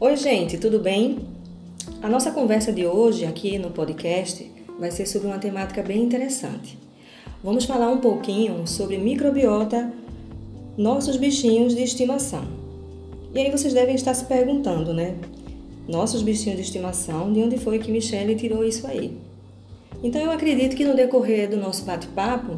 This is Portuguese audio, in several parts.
Oi, gente, tudo bem? A nossa conversa de hoje aqui no podcast vai ser sobre uma temática bem interessante. Vamos falar um pouquinho sobre microbiota, nossos bichinhos de estimação. E aí vocês devem estar se perguntando, né? Nossos bichinhos de estimação, de onde foi que Michelle tirou isso aí? Então eu acredito que no decorrer do nosso bate-papo,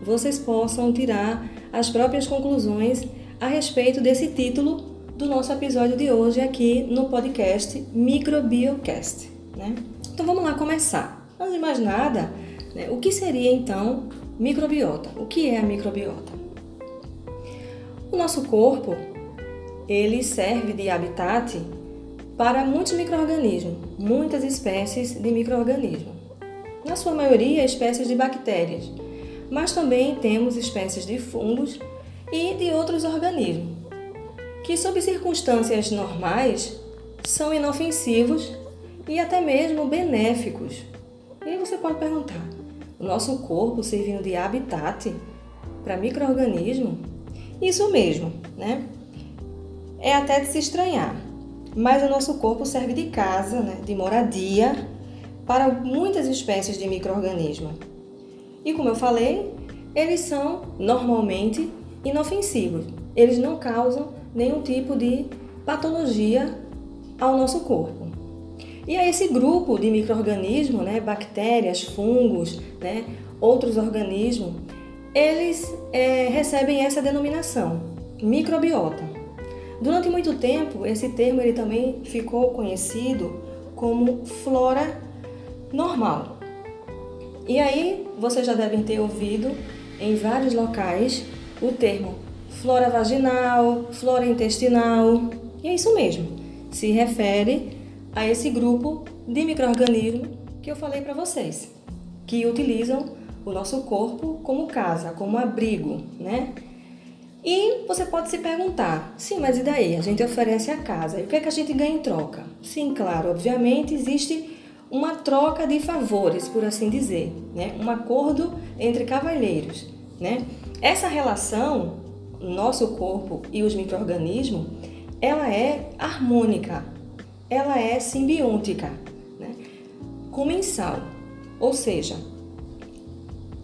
vocês possam tirar as próprias conclusões a respeito desse título do nosso episódio de hoje aqui no podcast Microbiocast. Né? Então vamos lá começar. Antes de mais nada, né, o que seria então microbiota? O que é a microbiota? O nosso corpo ele serve de habitat para muitos microorganismos, muitas espécies de microorganismos. Na sua maioria, espécies de bactérias, mas também temos espécies de fungos e de outros organismos que, sob circunstâncias normais, são inofensivos e até mesmo benéficos. E aí você pode perguntar: o nosso corpo servindo de habitat para microorganismo? Isso mesmo, né? É até de se estranhar, mas o nosso corpo serve de casa, né, de moradia para muitas espécies de microorganismo. E como eu falei, eles são normalmente inofensivos. Eles não causam nenhum tipo de patologia ao nosso corpo. E a esse grupo de micro-organismos, né, bactérias, fungos, né, outros organismos, eles é, recebem essa denominação, microbiota. Durante muito tempo, esse termo ele também ficou conhecido como flora normal. E aí, vocês já devem ter ouvido em vários locais o termo flora vaginal, flora intestinal. E é isso mesmo. Se refere a esse grupo de microorganismos que eu falei para vocês, que utilizam o nosso corpo como casa, como abrigo, né? E você pode se perguntar, sim, mas e daí? A gente oferece a casa, e o que é que a gente ganha em troca? Sim, claro, obviamente existe uma troca de favores, por assim dizer, né? Um acordo entre cavalheiros, né? Essa relação nosso corpo e os micro-organismos, ela é harmônica, ela é simbiótica, né? comensal. Ou seja,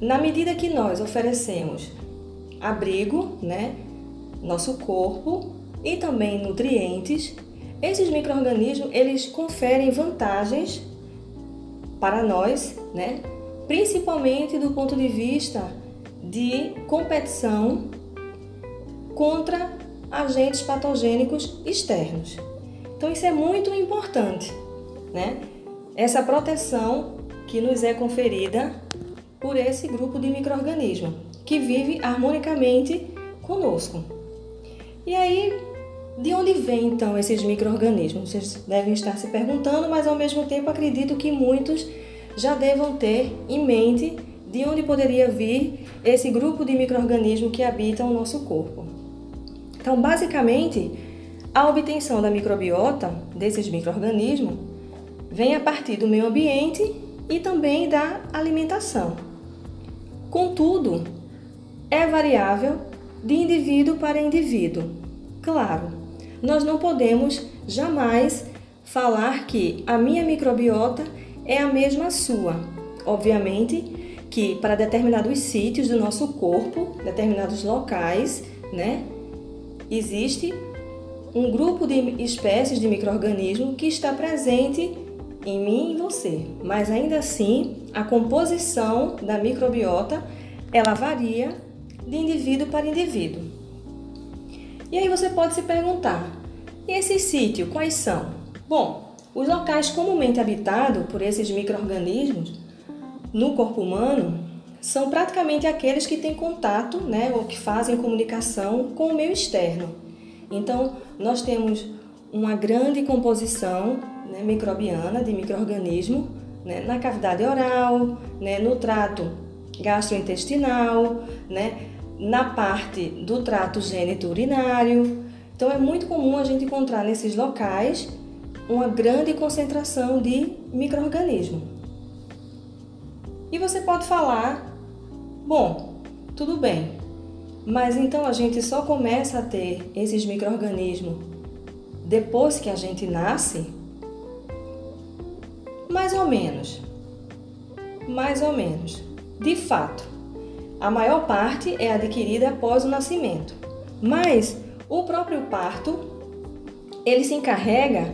na medida que nós oferecemos abrigo, né, nosso corpo e também nutrientes, esses micro-organismos eles conferem vantagens para nós, né, principalmente do ponto de vista de competição contra agentes patogênicos externos. Então isso é muito importante, né? Essa proteção que nos é conferida por esse grupo de microorganismos que vive harmonicamente conosco. E aí, de onde vêm então esses microorganismos? Vocês devem estar se perguntando, mas ao mesmo tempo acredito que muitos já devam ter em mente de onde poderia vir esse grupo de microorganismos que habitam o nosso corpo. Então, basicamente, a obtenção da microbiota desses microorganismos vem a partir do meio ambiente e também da alimentação. Contudo, é variável de indivíduo para indivíduo. Claro, nós não podemos jamais falar que a minha microbiota é a mesma sua. Obviamente que para determinados sítios do nosso corpo, determinados locais, né, existe um grupo de espécies de microorganismo que está presente em mim e você, mas ainda assim a composição da microbiota ela varia de indivíduo para indivíduo. E aí você pode se perguntar: e esses sítios quais são? Bom, os locais comumente habitados por esses microorganismos no corpo humano são praticamente aqueles que têm contato, né, ou que fazem comunicação com o meio externo. Então, nós temos uma grande composição né, microbiana de microorganismo né, na cavidade oral, né, no trato gastrointestinal, né, na parte do trato gênito-urinário. Então, é muito comum a gente encontrar nesses locais uma grande concentração de microorganismo. E você pode falar Bom, tudo bem. Mas então a gente só começa a ter esses micro-organismos depois que a gente nasce? Mais ou menos. Mais ou menos. De fato, a maior parte é adquirida após o nascimento. Mas o próprio parto, ele se encarrega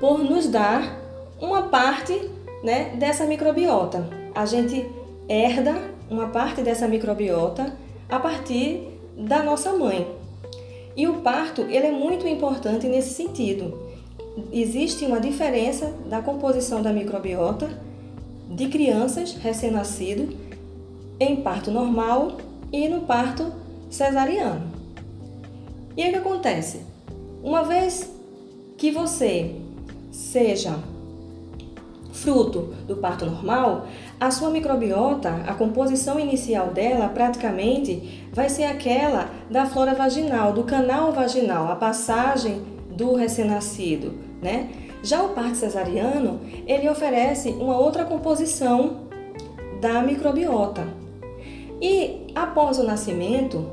por nos dar uma parte né, dessa microbiota. A gente herda uma parte dessa microbiota a partir da nossa mãe. E o parto ele é muito importante nesse sentido. Existe uma diferença da composição da microbiota de crianças recém-nascidas em parto normal e no parto cesariano. E aí o que acontece? Uma vez que você seja fruto do parto normal, a sua microbiota, a composição inicial dela praticamente vai ser aquela da flora vaginal, do canal vaginal, a passagem do recém-nascido, né? Já o parto cesariano, ele oferece uma outra composição da microbiota. E após o nascimento,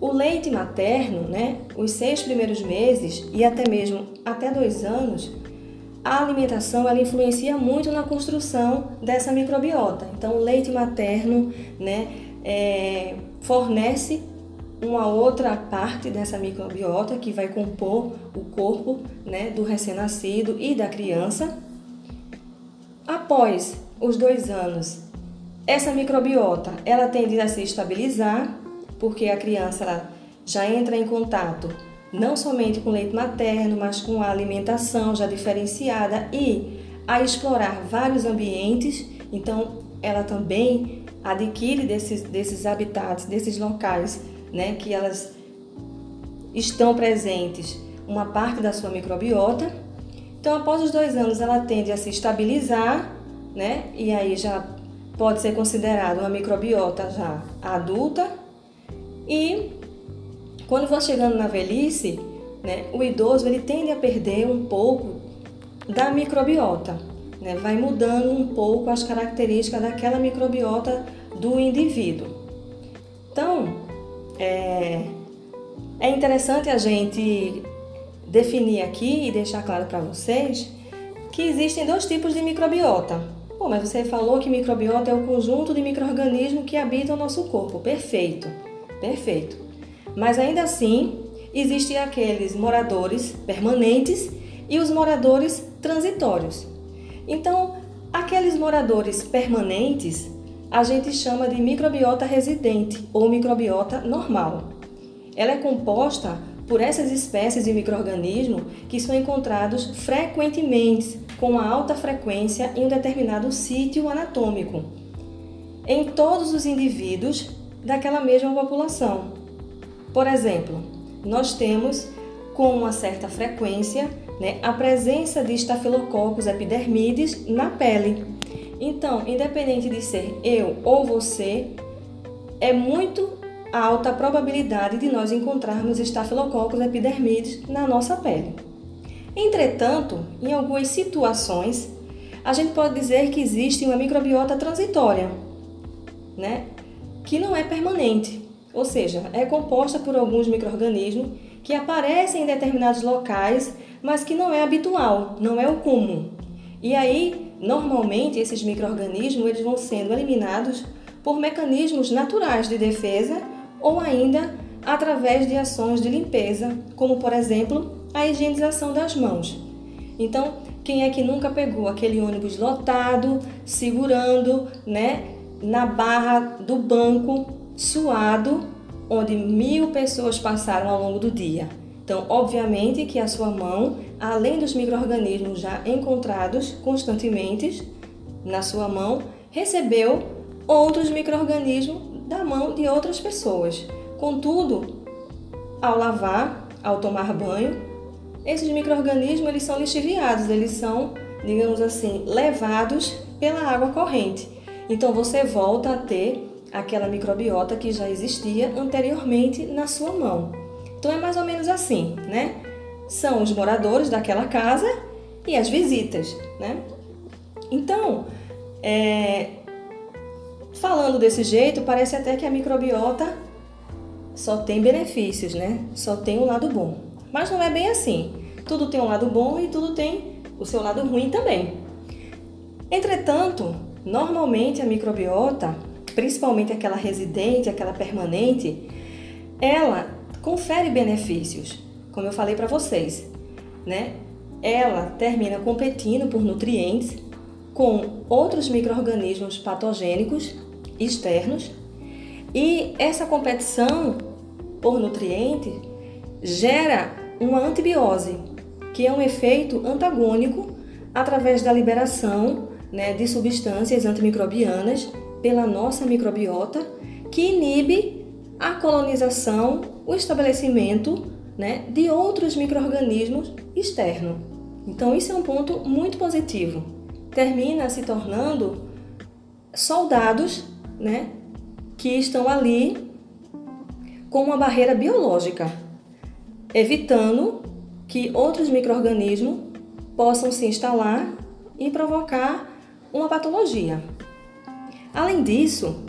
o leite materno, né, os seis primeiros meses e até mesmo até dois anos, a alimentação ela influencia muito na construção dessa microbiota. Então, o leite materno né, é, fornece uma outra parte dessa microbiota que vai compor o corpo né, do recém-nascido e da criança. Após os dois anos, essa microbiota ela tende a se estabilizar, porque a criança ela já entra em contato não somente com leite materno, mas com a alimentação já diferenciada e a explorar vários ambientes. Então, ela também adquire desses, desses habitats, desses locais, né, que elas estão presentes, uma parte da sua microbiota. Então, após os dois anos, ela tende a se estabilizar, né, e aí já pode ser considerada uma microbiota já adulta e quando vai chegando na velhice, né, o idoso ele tende a perder um pouco da microbiota, né, vai mudando um pouco as características daquela microbiota do indivíduo. Então, é, é interessante a gente definir aqui e deixar claro para vocês que existem dois tipos de microbiota. Pô, mas você falou que microbiota é o conjunto de micro-organismos que habitam o nosso corpo. Perfeito, perfeito. Mas ainda assim, existem aqueles moradores permanentes e os moradores transitórios. Então, aqueles moradores permanentes a gente chama de microbiota residente ou microbiota normal. Ela é composta por essas espécies de microorganismos que são encontrados frequentemente com alta frequência em um determinado sítio anatômico, em todos os indivíduos daquela mesma população. Por exemplo, nós temos com uma certa frequência né, a presença de estafilococcus epidermides na pele. Então, independente de ser eu ou você, é muito alta a probabilidade de nós encontrarmos estafilococcus epidermides na nossa pele. Entretanto, em algumas situações, a gente pode dizer que existe uma microbiota transitória, né, que não é permanente ou seja, é composta por alguns microrganismos que aparecem em determinados locais, mas que não é habitual, não é o comum. E aí, normalmente esses microrganismos eles vão sendo eliminados por mecanismos naturais de defesa ou ainda através de ações de limpeza, como por exemplo, a higienização das mãos. Então, quem é que nunca pegou aquele ônibus lotado, segurando, né, na barra do banco suado, onde mil pessoas passaram ao longo do dia. Então, obviamente que a sua mão, além dos micro-organismos já encontrados constantemente na sua mão, recebeu outros micro-organismos da mão de outras pessoas. Contudo, ao lavar, ao tomar banho, esses micro-organismos eles são lixiviados, eles são, digamos assim, levados pela água corrente. Então você volta a ter aquela microbiota que já existia anteriormente na sua mão. Então é mais ou menos assim, né? São os moradores daquela casa e as visitas, né? Então, é, falando desse jeito, parece até que a microbiota só tem benefícios, né? Só tem um lado bom. Mas não é bem assim. Tudo tem um lado bom e tudo tem o seu lado ruim também. Entretanto, normalmente a microbiota, principalmente aquela residente, aquela permanente, ela confere benefícios, como eu falei para vocês, né? Ela termina competindo por nutrientes com outros micro-organismos patogênicos externos e essa competição por nutrientes gera uma antibiose, que é um efeito antagônico através da liberação né, de substâncias antimicrobianas pela nossa microbiota, que inibe a colonização, o estabelecimento né, de outros micro-organismos externos. Então, isso é um ponto muito positivo. Termina se tornando soldados né, que estão ali com uma barreira biológica, evitando que outros micro-organismos possam se instalar e provocar uma patologia. Além disso,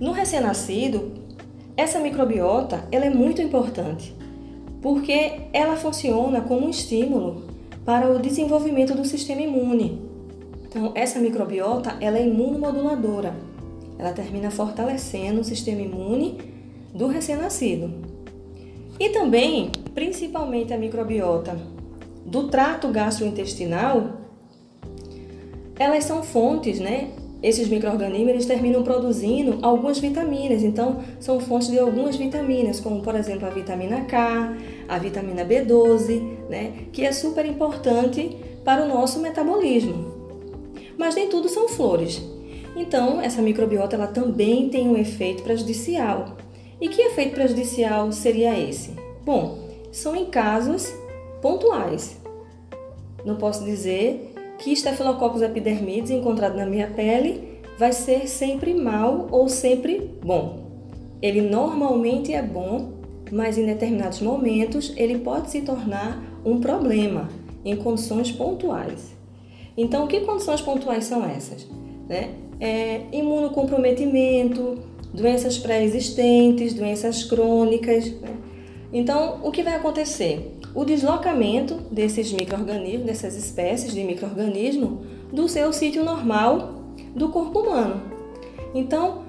no recém-nascido, essa microbiota ela é muito importante, porque ela funciona como um estímulo para o desenvolvimento do sistema imune. Então, essa microbiota ela é imunomoduladora ela termina fortalecendo o sistema imune do recém-nascido. E também, principalmente a microbiota do trato gastrointestinal, elas são fontes, né? Esses micro-organismos terminam produzindo algumas vitaminas, então são fontes de algumas vitaminas, como por exemplo a vitamina K, a vitamina B12, né? Que é super importante para o nosso metabolismo. Mas nem tudo são flores. Então, essa microbiota ela também tem um efeito prejudicial. E que efeito prejudicial seria esse? Bom, são em casos pontuais. Não posso dizer que Staphylococcus epidermidis encontrado na minha pele vai ser sempre mal ou sempre bom. Ele normalmente é bom, mas em determinados momentos ele pode se tornar um problema em condições pontuais. Então, que condições pontuais são essas? Né? é, imunocomprometimento, doenças pré-existentes, doenças crônicas. Né? Então, o que vai acontecer? O deslocamento desses micro-organismos, dessas espécies de micro-organismo, do seu sítio normal do corpo humano. Então,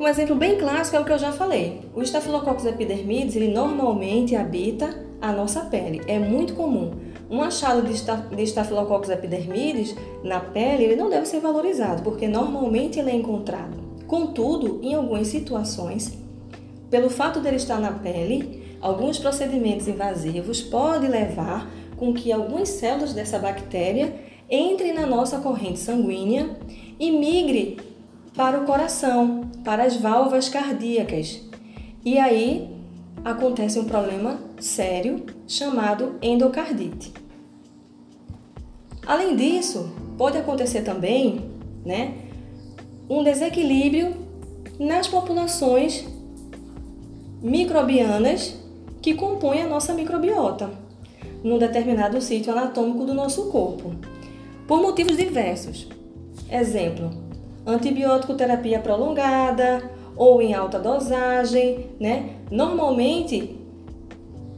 um exemplo bem clássico é o que eu já falei. O Staphylococcus epidermidis, ele normalmente habita a nossa pele. É muito comum um achado de Staphylococcus epidermidis na pele ele não deve ser valorizado, porque normalmente ele é encontrado. Contudo, em algumas situações, pelo fato dele estar na pele, alguns procedimentos invasivos podem levar com que algumas células dessa bactéria entrem na nossa corrente sanguínea e migre para o coração, para as válvulas cardíacas. E aí acontece um problema sério chamado endocardite. Além disso, pode acontecer também, né, um desequilíbrio nas populações microbianas que compõem a nossa microbiota num determinado sítio anatômico do nosso corpo, por motivos diversos. Exemplo: antibiótico terapia prolongada ou em alta dosagem, né? Normalmente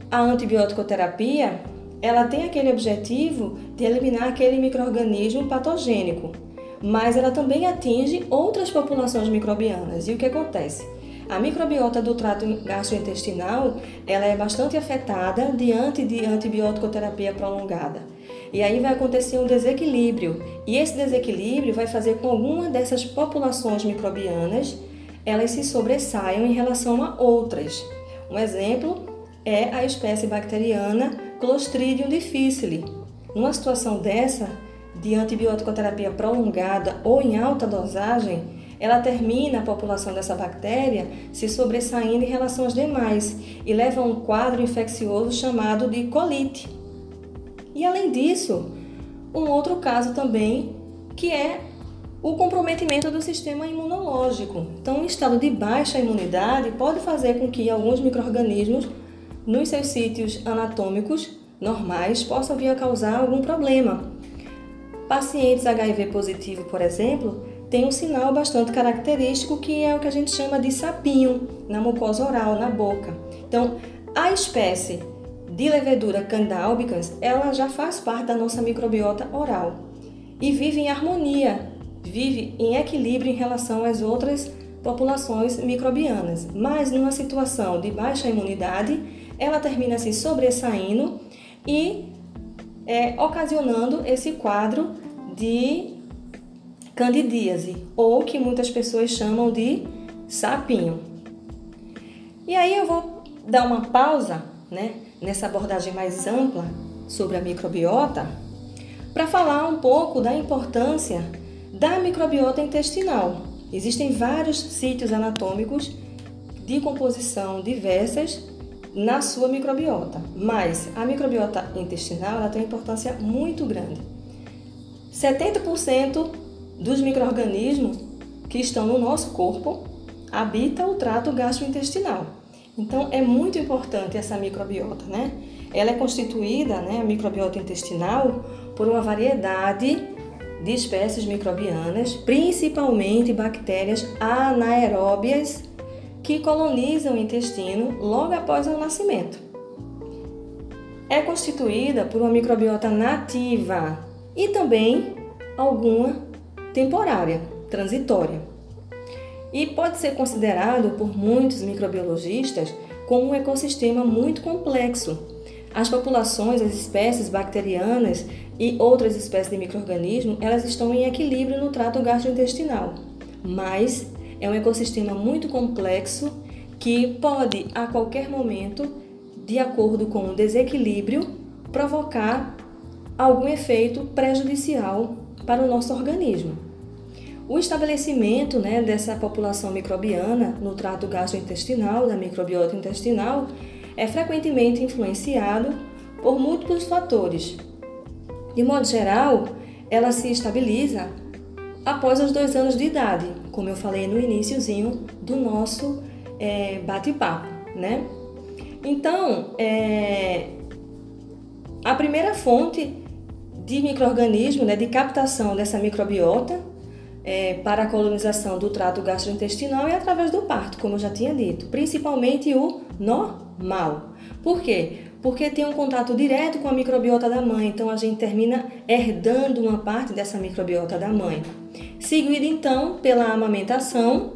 a antibiótico-terapia ela tem aquele objetivo de eliminar aquele microorganismo patogênico, mas ela também atinge outras populações microbianas. E o que acontece? A microbiota do trato gastrointestinal ela é bastante afetada diante de antibiótico-terapia prolongada. E aí vai acontecer um desequilíbrio. E esse desequilíbrio vai fazer com que alguma dessas populações microbianas elas se sobressaiam em relação a outras. Um exemplo é a espécie bacteriana Clostridium difficile. Numa situação dessa, de antibiótico-terapia prolongada ou em alta dosagem, ela termina a população dessa bactéria se sobressaindo em relação às demais e leva a um quadro infeccioso chamado de colite. E além disso, um outro caso também que é o comprometimento do sistema imunológico. Então, um estado de baixa imunidade pode fazer com que alguns microrganismos nos seus sítios anatômicos normais possam vir a causar algum problema. Pacientes HIV positivo, por exemplo, têm um sinal bastante característico que é o que a gente chama de sapinho na mucosa oral, na boca. Então, a espécie de levedura Candida albicans, ela já faz parte da nossa microbiota oral e vive em harmonia, vive em equilíbrio em relação às outras populações microbianas. Mas numa situação de baixa imunidade, ela termina se sobressaindo e é, ocasionando esse quadro de candidíase, ou que muitas pessoas chamam de sapinho. E aí eu vou dar uma pausa né, nessa abordagem mais ampla sobre a microbiota para falar um pouco da importância da microbiota intestinal. Existem vários sítios anatômicos de composição diversas na sua microbiota, mas a microbiota intestinal ela tem uma importância muito grande. 70% dos micro-organismos que estão no nosso corpo habita o trato gastrointestinal. Então é muito importante essa microbiota, né? Ela é constituída, né, a microbiota intestinal, por uma variedade de espécies microbianas, principalmente bactérias anaeróbias que colonizam o intestino logo após o nascimento. É constituída por uma microbiota nativa e também alguma temporária, transitória. E pode ser considerado por muitos microbiologistas como um ecossistema muito complexo. As populações, as espécies bacterianas e outras espécies de microorganismos, elas estão em equilíbrio no trato gastrointestinal, mas é um ecossistema muito complexo que pode a qualquer momento, de acordo com o desequilíbrio, provocar algum efeito prejudicial para o nosso organismo. O estabelecimento né, dessa população microbiana no trato gastrointestinal, da microbiota intestinal, é frequentemente influenciado por múltiplos fatores. De modo geral, ela se estabiliza após os dois anos de idade, como eu falei no iníciozinho do nosso é, bate-papo, né? Então, é, a primeira fonte de microorganismo, né, de captação dessa microbiota é, para a colonização do trato gastrointestinal é através do parto, como eu já tinha dito, principalmente o normal. Por quê? Porque tem um contato direto com a microbiota da mãe, então a gente termina herdando uma parte dessa microbiota da mãe. Seguido então pela amamentação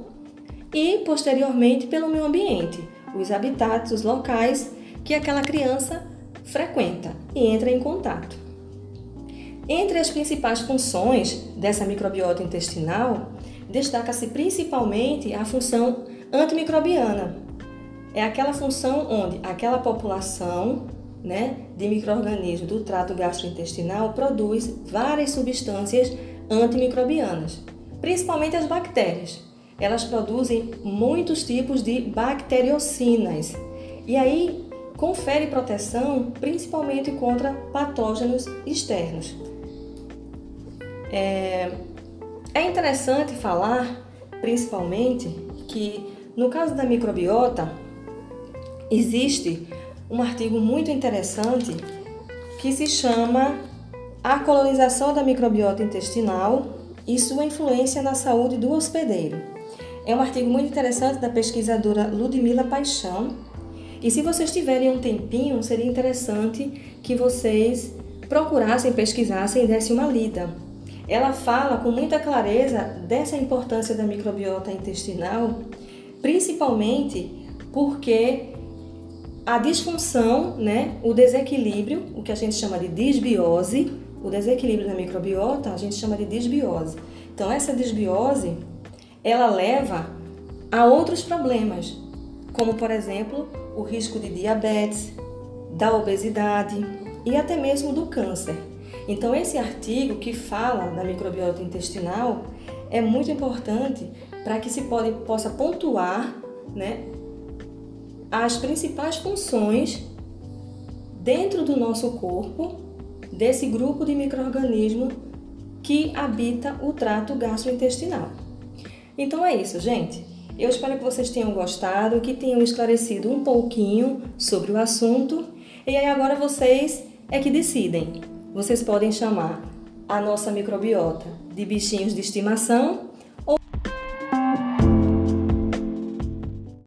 e posteriormente pelo meio ambiente, os habitats, os locais que aquela criança frequenta e entra em contato. Entre as principais funções dessa microbiota intestinal, destaca-se principalmente a função antimicrobiana. É aquela função onde aquela população né, de microorganismos do trato gastrointestinal produz várias substâncias antimicrobianas, principalmente as bactérias. Elas produzem muitos tipos de bacteriocinas. E aí confere proteção principalmente contra patógenos externos. É, é interessante falar, principalmente, que no caso da microbiota, existe um artigo muito interessante que se chama A colonização da microbiota intestinal e sua influência na saúde do hospedeiro. É um artigo muito interessante da pesquisadora Ludmila Paixão. E se vocês tiverem um tempinho, seria interessante que vocês procurassem, pesquisassem e dessem uma lida ela fala com muita clareza dessa importância da microbiota intestinal, principalmente porque a disfunção, né, o desequilíbrio, o que a gente chama de disbiose, o desequilíbrio da microbiota, a gente chama de disbiose. Então essa disbiose, ela leva a outros problemas, como por exemplo, o risco de diabetes, da obesidade e até mesmo do câncer. Então, esse artigo que fala da microbiota intestinal é muito importante para que se pode, possa pontuar né, as principais funções dentro do nosso corpo desse grupo de microorganismos que habita o trato gastrointestinal. Então é isso, gente. Eu espero que vocês tenham gostado, que tenham esclarecido um pouquinho sobre o assunto. E aí agora vocês é que decidem vocês podem chamar a nossa microbiota de bichinhos de estimação